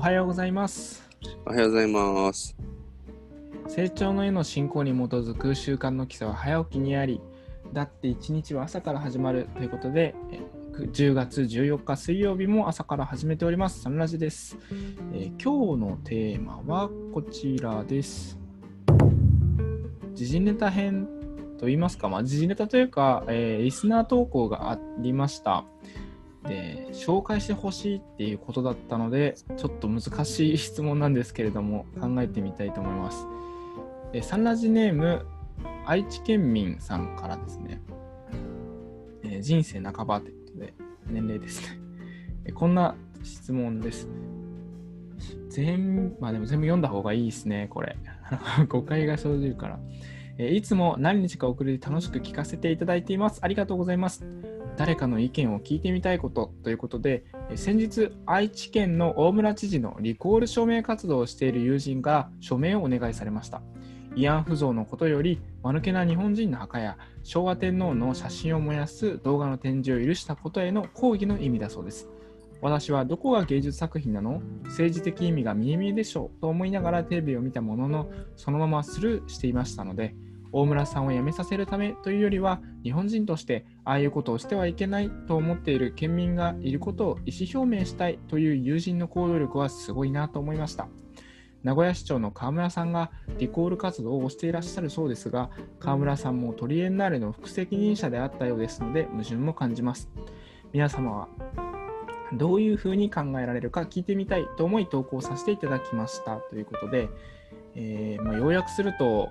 おはようございます。おはようございます。成長の絵の進行に基づく習慣の基礎は早起きにあり、だって一日は朝から始まるということで、えく10月14日水曜日も朝から始めております。サンラジです、えー今日のテーマはこちらです。時事ネタ編と言いますか、まあ、時事ネタというか、えーリスナー投稿がありました。で紹介してほしいっていうことだったのでちょっと難しい質問なんですけれども考えてみたいと思います。えサンラジネーム愛知県民さんからですね、え人生半ばということで年齢ですね。えこんな質問です。全まあでも全部読んだ方がいいですね、これ。誤解が生じるから。えいつも何日か遅れて楽しく聞かせていただいています。ありがとうございます。誰かの意見を聞いてみたいことということで、え先日、愛知県の大村知事のリコール署名活動をしている友人が署名をお願いされました。慰安婦像のことより、間抜けな日本人の墓や昭和天皇の写真を燃やす動画の展示を許したことへの抗議の意味だそうです。私はどこが芸術作品なの？政治的意味が見え見えでしょうと思いながらテレビを見たものの、そのままスルーしていましたので、大村さんを辞めさせるためというよりは、日本人としてああいうことをしてはいけないと思っている県民がいることを意思表明したいという友人の行動力はすごいなと思いました。名古屋市長の河村さんがリコール活動をしていらっしゃるそうですが、河村さんもトリエンナーレの副責任者であったようですので、矛盾も感じます。皆様はどういうふうに考えられるか聞いてみたいと思い投稿させていただきましたということで、えーまあ、要約すると、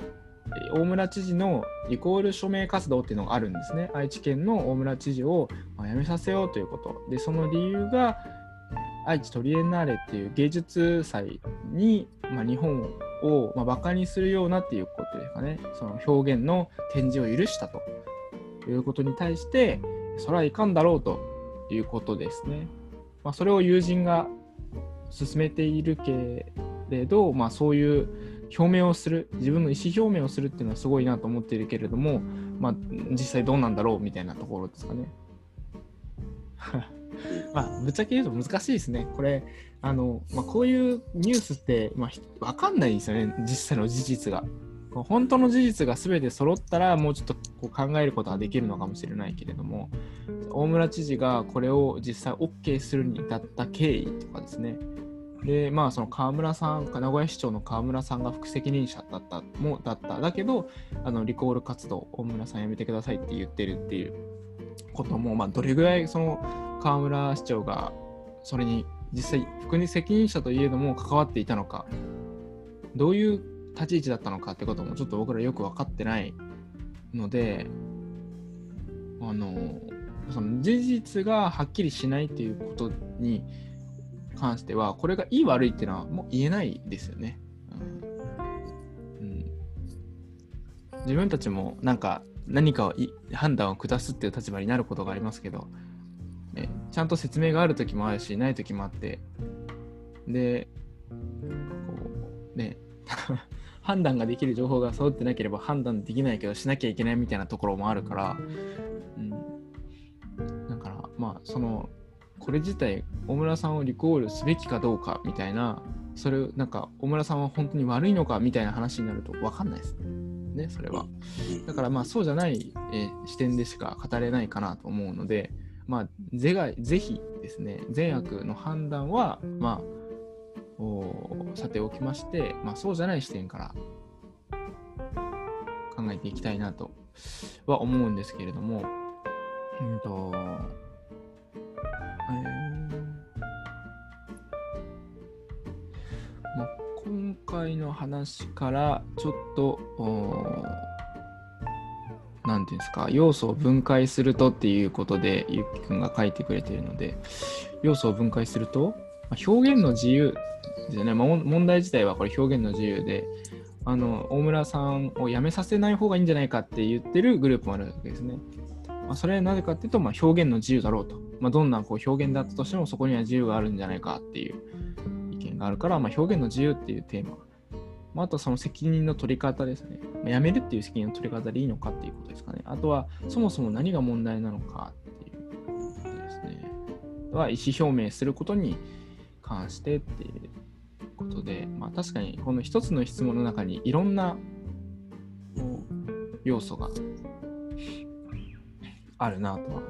大村知事のリコール署名活動っていうのがあるんですね。愛知県の大村知事をまあ辞めさせようということ。で、その理由が、愛知トリエンナーレっていう芸術祭に、まあ、日本を、まあ、バカにするようなっていうことですかね。その表現の展示を許したということに対して、それはいかんだろうということですね。まあ、それを友人が進めているけれど、まあ、そういう表明をする自分の意思表明をするっていうのはすごいなと思っているけれども、まあ、実際どうなんだろうみたいなところですかね。まあ、ぶっちゃけ言うと難しいですね。これ、あのまあ、こういうニュースって、まあ、ひわかんないですよね、実際の事実が。本当の事実が全て揃ったら、もうちょっとこう考えることができるのかもしれないけれども、大村知事がこれを実際 OK するに至った経緯とかですね。で、まあ、その河村さん、名古屋市長の河村さんが副責任者だった、もだった。だけど、あのリコール活動、大村さんやめてくださいって言ってるっていうことも、まあ、どれぐらいその河村市長がそれに実際、副責任者といえども関わっていたのか、どういう立ち位置だったのかってこともちょっと僕らよく分かってないので、あの、その事実がはっきりしないっていうことに関しては、これがいい悪いっていうのはもう言えないですよね。うん、自分たちもなんか何かを判断を下すっていう立場になることがありますけど、ね、ちゃんと説明がある時もあるし、ない時もあって、で、こうね、判断ができる情報が揃ってなければ判断できないけどしなきゃいけないみたいなところもあるから、うん、だからまあそのこれ自体大村さんをリコールすべきかどうかみたいなそれなんか大村さんは本当に悪いのかみたいな話になると分かんないですねそれは。だからまあそうじゃない、えー視点でしか語れないかなと思うのでまあ是がぜひですね善悪の判断はまあおさておきまして、まあ、そうじゃない視点から考えていきたいなとは思うんですけれども、うんと、えーまあ、今回の話からちょっと、おなんていうんですか、要素を分解するとっていうことで、ゆっきくんが書いてくれてるので、要素を分解すると、まあ表現の自由ですよね、まあ、問問題自体はこれ表現の自由で、あの大村さんを辞めさせない方がいいんじゃないかって言ってるグループもあるわけですね。まあ、それはなぜかっていうと、まあ、表現の自由だろうと。まあ、どんなこう表現だったとしてもそこには自由があるんじゃないかっていう意見があるから、まあ、表現の自由っていうテーマ。まあ、あとその責任の取り方ですね。まあ、辞めるっていう責任の取り方でいいのかっていうことですかね。あとはそもそも何が問題なのかっていうことですね。は意思表明することに関してっていうことで、まあ、確かにこの一つの質問の中にいろんな要素があるなとは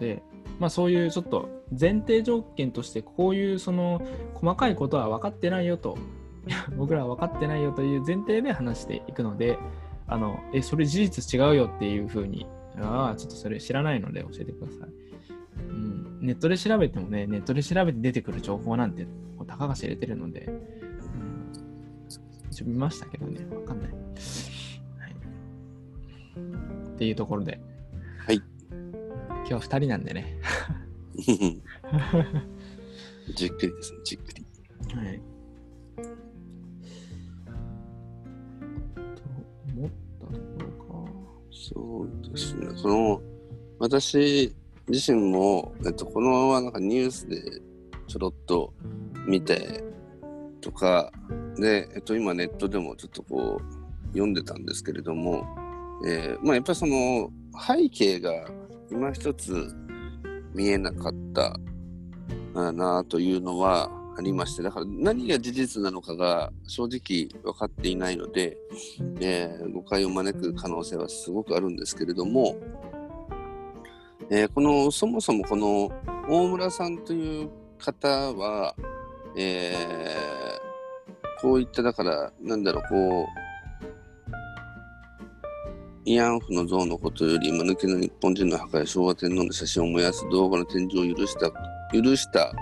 で、まあ、そういうちょっと前提条件としてこういうその細かいことは分かってないよと 僕らは分かってないよという前提で話していくのであのえそれ事実違うよっていうふうにああちょっとそれ知らないので教えてください、うん、ネットで調べてもねネットで調べて出てくる情報なんてたかが知れてるので、うん、一応見ましたけどね分かんない、はい、っていうところで。今日は2人なんでねじっくりですねじっくりはい思ったところか。そうですね。その、私自身も、えっと、このままなんかニュースでちょろっと見てとか、で、えっと、今ネットでもちょっとこう、読んでたんですけれども、えー、まあやっぱりその背景が今一つ見えなかったなというのはありまして、だから何が事実なのかが正直分かっていないので、えー、誤解を招く可能性はすごくあるんですけれども、えー、このそもそもこの大村さんという方は、えー、こういっただからなんだろうこう慰安婦の像のことより間抜けの日本人の墓や昭和天皇の写真を燃やす動画の展示を許した許した。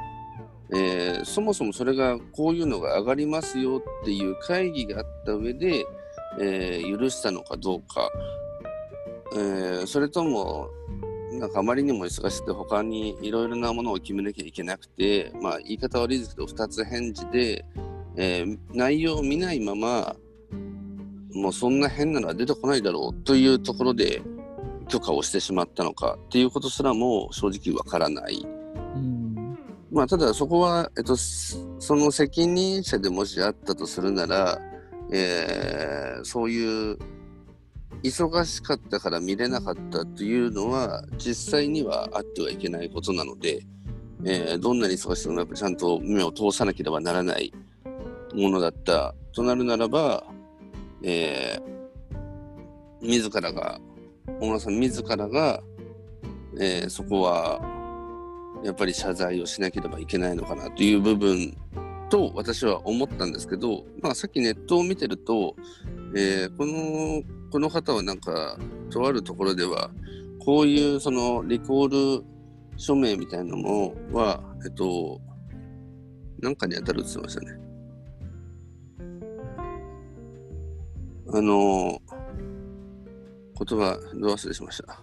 えー、そもそもそれがこういうのが上がりますよっていう会議があった上で、えー、許したのかどうか、えー、それともなんかあまりにも忙しくて他にいろいろなものを決めなきゃいけなくて、まあ、言い方悪いですけど2つ返事で、え内容を見ないままもうそんな変なのは出てこないだろうというところで許可をしてしまったのかっていうことすらも正直わからない。まあ、ただそこは、えっと、その責任者でもしあったとするなら、えー、そういう忙しかったから見れなかったというのは実際にはあってはいけないことなので、えー、どんなに忙しくてもやっぱちゃんと目を通さなければならないものだったとなるならば、えー、自らが大村さん自らが、えー、そこはやっぱり謝罪をしなければいけないのかなという部分と私は思ったんですけど、まあ、さっきネットを見てると、えー、このこの方はなんかとあるところではこういうそのリコール署名みたいなのもはえっとなんかに当たるって言ってましたね。あの言葉どう忘れしました。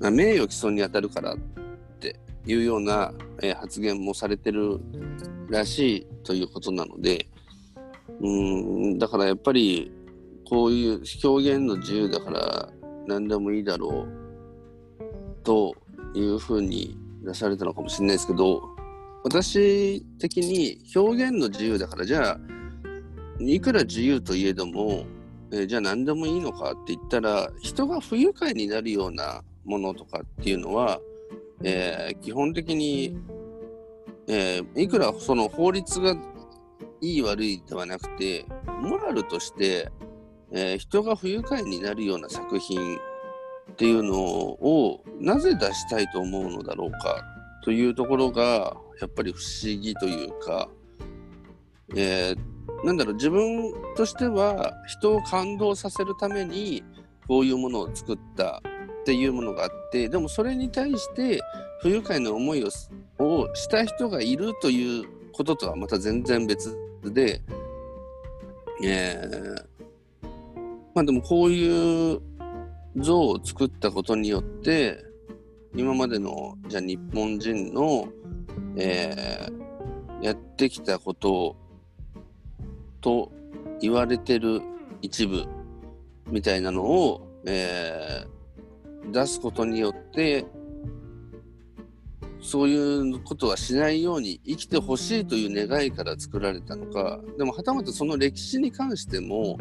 名誉毀損に当たるからっていうような、えー、発言もされてるらしいということなので、うんだからやっぱりこういう表現の自由だから何でもいいだろうというふうに出されたのかもしれないですけど私的に表現の自由だからじゃあいくら自由といえども、えー、じゃあ何でもいいのかって言ったら人が不愉快になるようなものとかっていうのは、えー、基本的に、えー、いくらその法律がいい悪いではなくて、モラルとして、え、人が不愉快になるような作品っていうのをなぜ出したいと思うのだろうかというところがやっぱり不思議というか、えー、なんだろう自分としては人を感動させるためにこういうものを作ったっていうものがあってでもそれに対して不愉快な思いをした人がいるということとはまた全然別で、えー、まあでもこういう像を作ったことによって今までのじゃあ日本人の、えー、やってきたことをと言われてる一部みたいなのを、えー、出すことによってそういうことはしないように生きてほしいという願いから作られたのか。でもはたまたその歴史に関しても、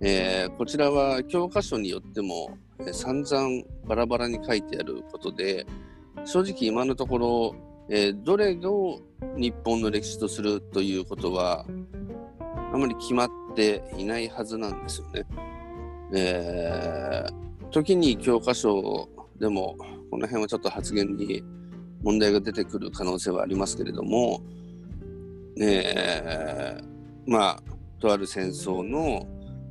えー、こちらは教科書によっても、え、散々バラバラに書いてあることで正直今のところ、えーどれを日本の歴史とするということはあまり決まっていないはずなんですよね。えー時に教科書でもこの辺はちょっと発言に問題が出てくる可能性はありますけれども、えーまあとある戦争の、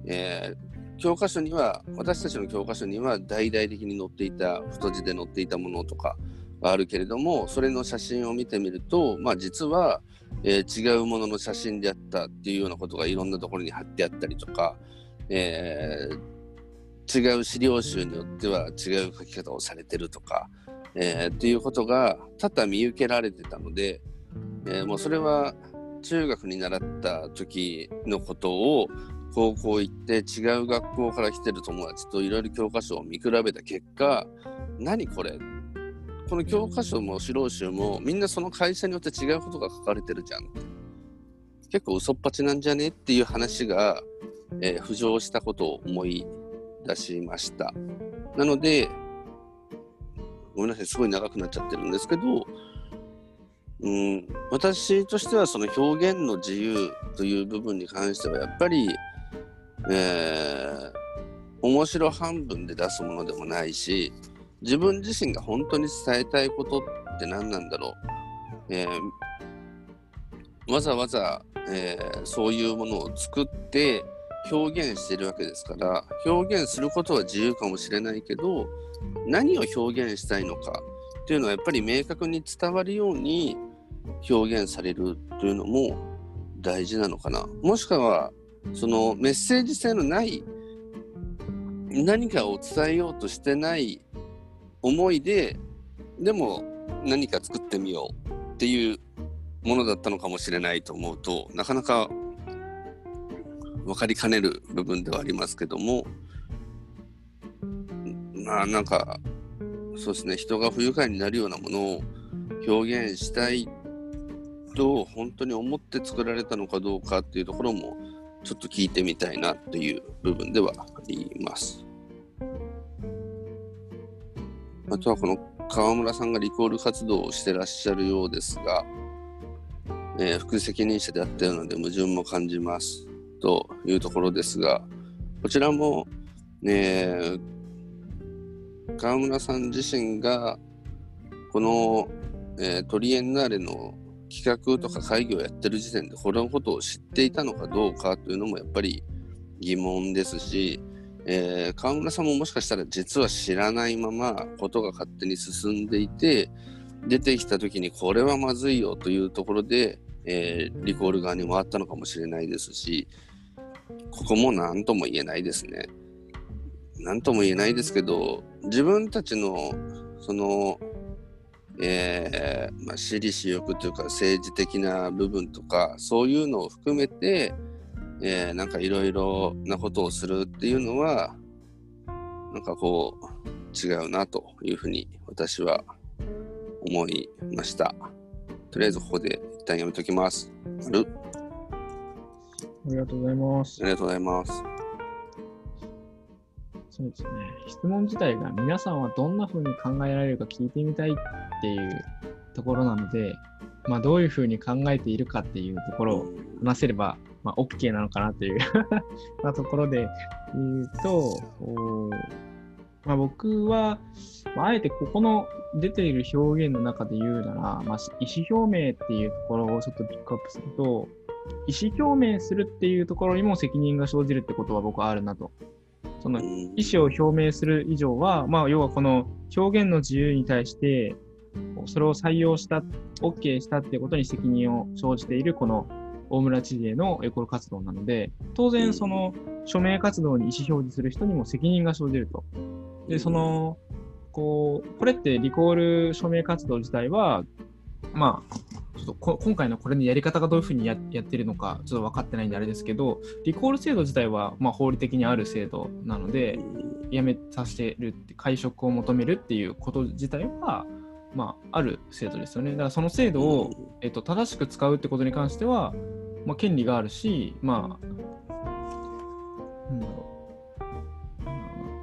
えー教科書には私たちの教科書には大々的に載っていた太字で載っていたものとかはあるけれどもそれの写真を見てみると、まあ、実は、えー違うものの写真であったっていうようなことがいろんなところに貼ってあったりとか、えー違う資料集によっては違う書き方をされてるとか、えーっていうことが多々見受けられてたので、えーもうそれは中学に習った時のことを高校行って違う学校から来てる友達といろいろ教科書を見比べた結果何これこの教科書も資料集もみんなその会社によって違うことが書かれてるじゃん。結構嘘っぱちなんじゃねっていう話が、えー浮上したことを思い出しました。なのでごめんなさいすごい長くなっちゃってるんですけどうん、私としてはその表現の自由という部分に関してはやっぱり、えー面白半分で出すものでもないし自分自身が本当に伝えたいことって何なんだろう、えーわざわざ、えーそういうものを作って表現してるわけですから表現することは自由かもしれないけど何を表現したいのかっていうのはやっぱり明確に伝わるように表現されるというのも大事なのかな。もしくはそのメッセージ性のない何かを伝えようとしてない思いででも何か作ってみようっていうものだったのかもしれないと思うとなかなか分かりかねる部分ではありますけどもまあなんかそうですね人が不愉快になるようなものを表現したいと本当に思って作られたのかどうかっていうところもちょっと聞いてみたいなっていう部分ではあります。あとはこの川村さんがリコール活動をしてらっしゃるようですが、えー副責任者であったようなので矛盾も感じますというところですが、こちらも、ね、川村さん自身がこの、えートリエンナーレの企画とか会議をやってる時点でこれのことを知っていたのかどうかというのもやっぱり疑問ですし、えー川村さんももしかしたら実は知らないままことが勝手に進んでいて出てきた時にこれはまずいよというところで、えーリコール側に回ったのかもしれないですしここも何とも言えないですね。何とも言えないですけど自分たちのそのえーまあ、私利私欲というか政治的な部分とかそういうのを含めて、えーなんかいろいろなことをするっていうのはなんかこう違うなというふうに私は思いました。とりあえずここで一旦やめときます。あるありがとうございますあ。りがとうございます。そうですね。質問自体が皆さんはどんな風に考えられるか聞いてみたいっていうところなので、まあ、どういう風に考えているかっていうところを話せれば、まあ、OK なのかなという まあところで言うと、まあ、僕は、まあ、あえてここの出ている表現の中で言うなら、まあ、意思表明っていうところをちょっとピックアップすると、意思表明するっていうところにも責任が生じるってことは僕はあるなと。その意思を表明する以上は、まあ、要はこの表現の自由に対して、それを採用した、OK したっていうことに責任を生じているこの大村知事へのエコール活動なので、当然その署名活動に意思表示する人にも責任が生じると。で、その、こう、これってリコール署名活動自体は、まあ、ちょっとこ今回のこれのやり方がどういうふうにややってるのか、ちょっと分かってないんであれですけど、リコール制度自体は、まあ、法理的にある制度なので、辞めさせるって、会食を求めるっていうこと自体は、まあ、ある制度ですよね。だからその制度を、えっと、正しく使うってことに関しては、まあ、権利があるし、まあ、なんだろう。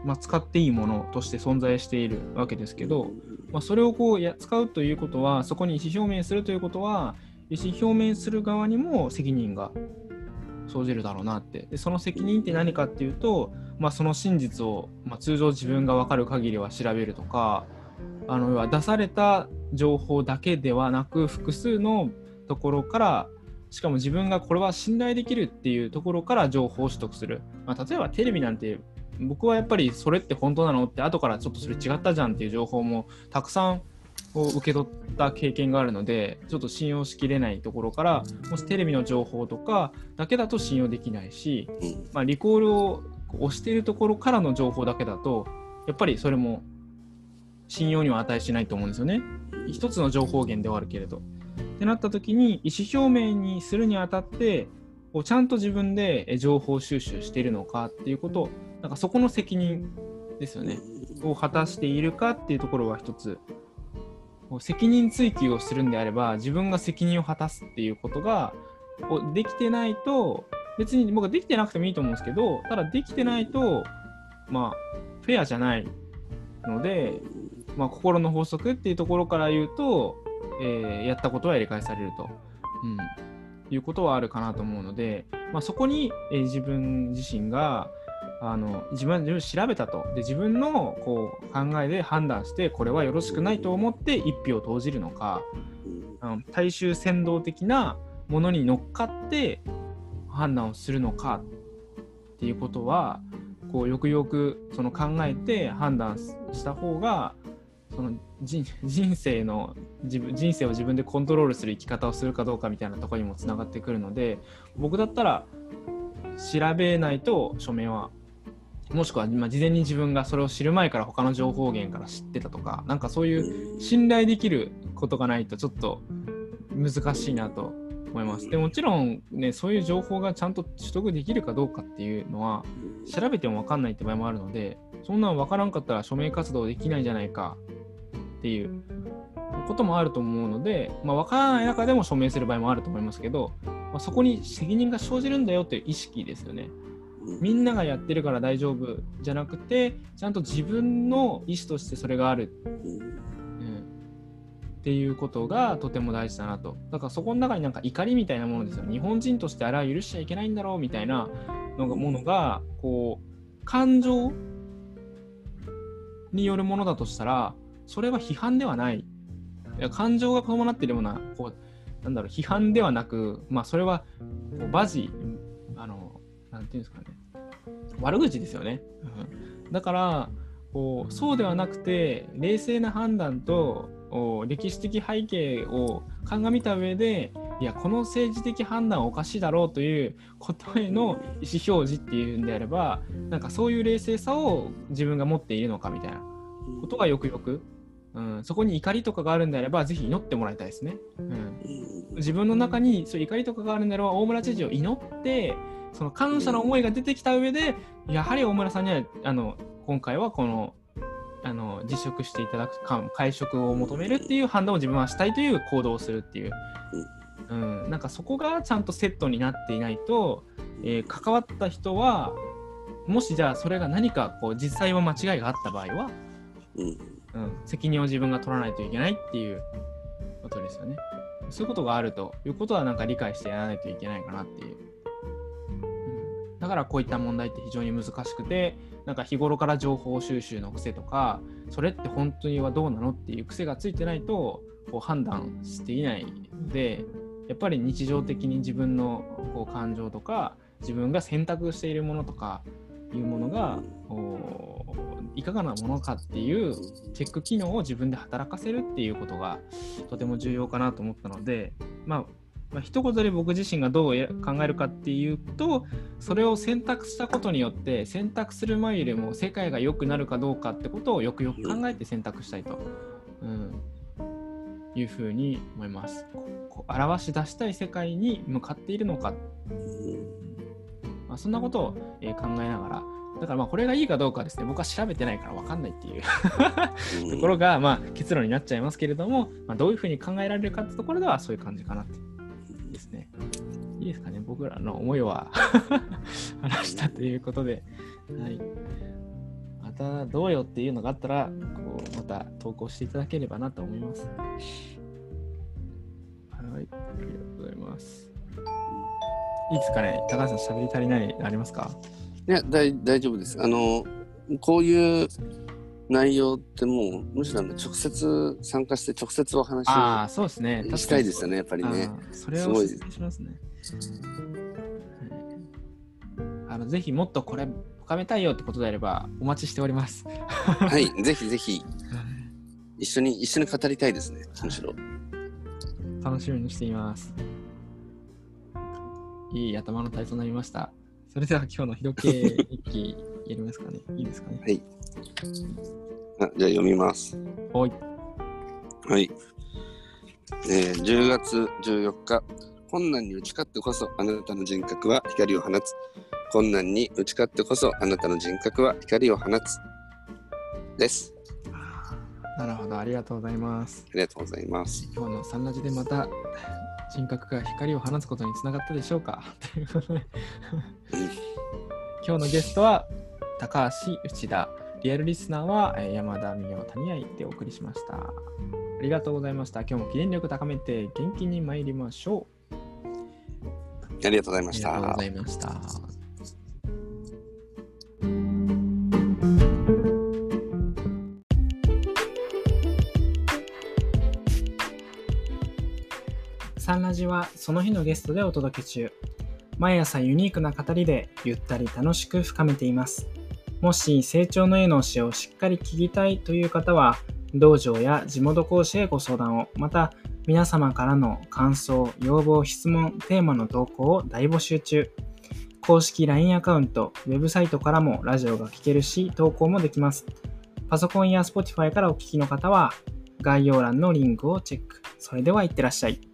まあ、使っていいものとして存在しているわけですけど、まあ、それをこうや使うということはそこに意思表明するということは意思表明する側にも責任が生じるだろうなってでその責任って何かっていうと、まあ、その真実を、まあ、通常自分が分かる限りは調べるとかあの要は出された情報だけではなく複数のところからしかも自分がこれは信頼できるっていうところから情報を取得する、まあ、例えばテレビなんて僕はやっぱりそれって本当なのって後からちょっとそれ違ったじゃんっていう情報もたくさんを受け取った経験があるのでちょっと信用しきれないところからもしテレビの情報とかだけだと信用できないし、まあ、リコールを押しているところからの情報だけだとやっぱりそれも信用には値しないと思うんですよね。一つの情報源ではあるけれど。ってなった時に意思表明にするにあたってこうちゃんと自分で情報収集しているのかっていうことなんかそこの責任ですよね。を果たしているかっていうところは一つ責任追及をするんであれば自分が責任を果たすっていうことができてないと別に僕はできてなくてもいいと思うんですけどただできてないとまあフェアじゃないので、まあ、心の法則っていうところから言うと、えー、やったことはやり返されると、うん、いうことはあるかなと思うので、まあ、そこに、えー、自分自身があの自分で調べたと。で自分のこう考えで判断してこれはよろしくないと思って一票を投じるのか、うん、大衆扇動的なものに乗っかって判断をするのかっていうことはこうよくよくその考えて判断した方がその 人生の自分人生を自分でコントロールする生き方をするかどうかみたいなところにもつながってくるので僕だったら調べないと署名はもしくは、まあ、事前に自分がそれを知る前から他の情報源から知ってたとかなんかそういう信頼できることがないとちょっと難しいなと思います。でもちろんねそういう情報がちゃんと取得できるかどうかっていうのは調べても分かんないって場合もあるのでそんなん分からんかったら署名活動できないんじゃないか。っていうこともあると思うので、まあ、分からない中でも署名する場合もあると思いますけど、まあ、そこに責任が生じるんだよという意識ですよね。みんながやってるから大丈夫じゃなくてちゃんと自分の意思としてそれがある、うん、っていうことがとても大事だなと。だからそこの中になんか怒りみたいなものですよ。日本人としてあれは許しちゃいけないんだろうみたいなのがものがこう感情によるものだとしたらそれは批判ではない。感情が伴っているようなこうなんだろう批判ではなくまあそれはバジあのなんていうんですかね。悪口ですよね。うん、だからこうそうではなくて冷静な判断と歴史的背景を鑑みた上でいやこの政治的判断はおかしいだろうということへの意思表示っていうんであればなんかそういう冷静さを自分が持っているのかみたいなことがよくよく、うん、そこに怒りとかがあるんであればぜひ祈ってもらいたいですね。うん、自分の中にそう怒りとかがあるんであれば大村知事を祈ってその感謝の思いが出てきた上で、やはり大村さんにはあの今回はこのあの辞職していただくか会食を求めるっていう判断を自分はしたいという行動をするっていう、うん、なんかそこがちゃんとセットになっていないと、えー、関わった人はもしじゃあそれが何かこう実際は間違いがあった場合は、うん、責任を自分が取らないといけないっていうことですよね。そういうことがあるということはなんか理解してやらないといけないかなっていう。だからこういった問題って非常に難しくてなんか日頃から情報収集の癖とかそれって本当にはどうなのっていう癖がついてないとこう判断していないのでやっぱり日常的に自分のこう感情とか自分が選択しているものとかいうものがいかがなものかっていうチェック機能を自分で働かせるっていうことがとても重要かなと思ったのでまあまあ、一言で僕自身がどう考えるかっていうとそれを選択したことによって選択する前よりも世界が良くなるかどうかってことをよくよく考えて選択したいと、うん、いうふうに思います。表し出したい世界に向かっているのか、まあ、そんなことを、え考えながらだからまあこれがいいかどうかですね、僕は調べてないから分かんないっていうところがまあ結論になっちゃいますけれども、まあ、どういうふうに考えられるかってところではそういう感じかなってですね。いいですかね、僕らの思いは 話したということで。はい。たどうよっていうのがあったら、こうまた投稿していただければなと思います。はい、ありがとうございます。いいですかね高橋さん、喋り足りないのありますか？いや大大丈夫です。あのこういう内容ってもうむしろ直接参加して直接お話ああ、をそうですね。確かにしたいですよねやっぱりね。それをお勧めしますね。はいあのぜひもっとこれ深めたいよってことであればお待ちしております。はいぜひぜひ一緒に一緒に語りたいですねむしろ。楽しみにしています。いい頭の体操になりました。それでは今日のひどけ日記やりますかね。いいですかね。はい。あじゃあ読みます。おい。はい。えー10月14日、困難に打ち勝ってこそあなたの人格は光を放つ。困難に打ち勝ってこそあなたの人格は光を放つ。です。なるほど、ありがとうございます。ありがとうございます。今日のサンラジでまた人格が光を放つことにつながったでしょうか？今日のゲストは高橋内田リアルリスナーはえー山田美代谷合でお送りしましたありがとうございました今日も記念力高めて元気に参りましょうありがとうございましありがとうごたざ。いましたサンラジはその日のゲストでお届け中。毎朝ユニークな語りでゆったり楽しく深めています。もし成長の絵の教えをしっかり聞きたいという方は、道場や地元講師へご相談を、また皆様からの感想、要望、質問、テーマの投稿を大募集中。公式 LINE アカウント、ウェブサイトからもラジオが聞けるし、投稿もできます。パソコンや Spotify からお聞きの方は、概要欄のリンクをチェック。それではいってらっしゃい。